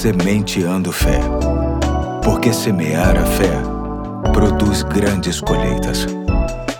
Sementeando Fé. Porque semear a fé produz grandes colheitas.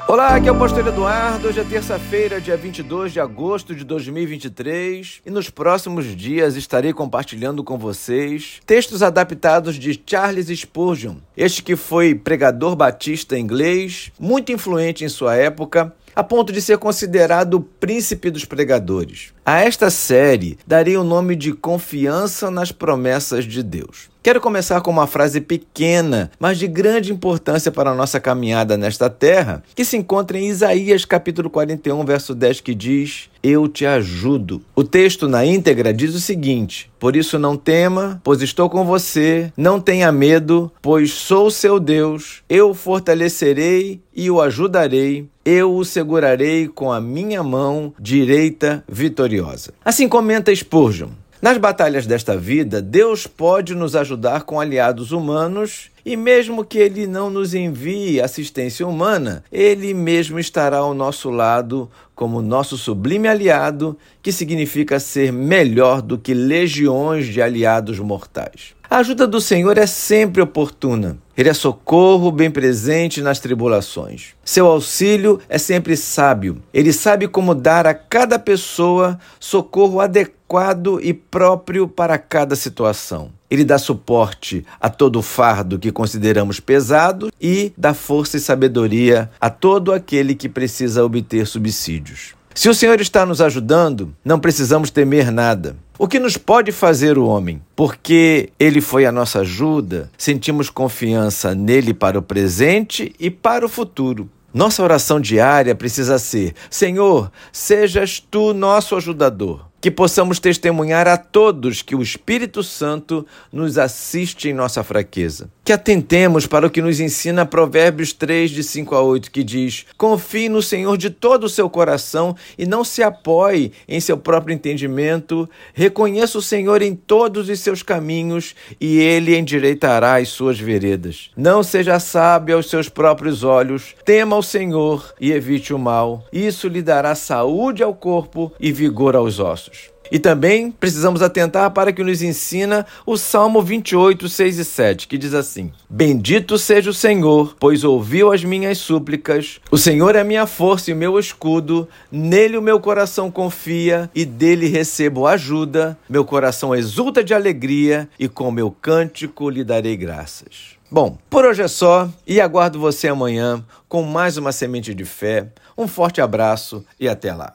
Olá, aqui é o Pastor Eduardo. Hoje é terça-feira, dia 22 de agosto de 2023, e nos próximos dias estarei compartilhando com vocês textos adaptados de Charles Spurgeon, este que foi pregador batista inglês, muito influente em sua época, a ponto de ser considerado o príncipe dos pregadores. A esta série darei o nome de Confiança nas Promessas de Deus. Quero começar com uma frase pequena, mas de grande importância para a nossa caminhada nesta terra, que se encontra em Isaías capítulo 41, verso 10, que diz: Eu te ajudo. O texto na íntegra diz o seguinte: Por isso não tema, pois estou com você, não tenha medo, pois sou seu Deus, eu fortalecerei e o ajudarei, eu o segurarei com a minha mão direita vitoriosa. Assim comenta Spurgeon. Nas batalhas desta vida, Deus pode nos ajudar com aliados humanos e, mesmo que Ele não nos envie assistência humana, Ele mesmo estará ao nosso lado como nosso sublime aliado, que significa ser melhor do que legiões de aliados mortais. A ajuda do Senhor é sempre oportuna. Ele é socorro bem presente nas tribulações. Seu auxílio é sempre sábio. Ele sabe como dar a cada pessoa socorro adequado e próprio para cada situação. Ele dá suporte a todo fardo que consideramos pesado e dá força e sabedoria a todo aquele que precisa obter subsídios. Se o Senhor está nos ajudando, não precisamos temer nada. O que nos pode fazer o homem? Porque ele foi a nossa ajuda, sentimos confiança nele para o presente e para o futuro. Nossa oração diária precisa ser: Senhor, sejas tu nosso ajudador que possamos testemunhar a todos que o Espírito Santo nos assiste em nossa fraqueza. Que atentemos para o que nos ensina Provérbios 3, de 5 a 8, que diz: Confie no Senhor de todo o seu coração e não se apoie em seu próprio entendimento. Reconheça o Senhor em todos os seus caminhos e ele endireitará as suas veredas. Não seja sábio aos seus próprios olhos, tema o Senhor e evite o mal. Isso lhe dará saúde ao corpo e vigor aos ossos. E também precisamos atentar para que nos ensina o Salmo 28, 6 e 7, que diz assim: Bendito seja o Senhor, pois ouviu as minhas súplicas. O Senhor é minha força e meu escudo, nele o meu coração confia e dele recebo ajuda. Meu coração exulta de alegria e com meu cântico lhe darei graças. Bom, por hoje é só e aguardo você amanhã com mais uma semente de fé. Um forte abraço e até lá.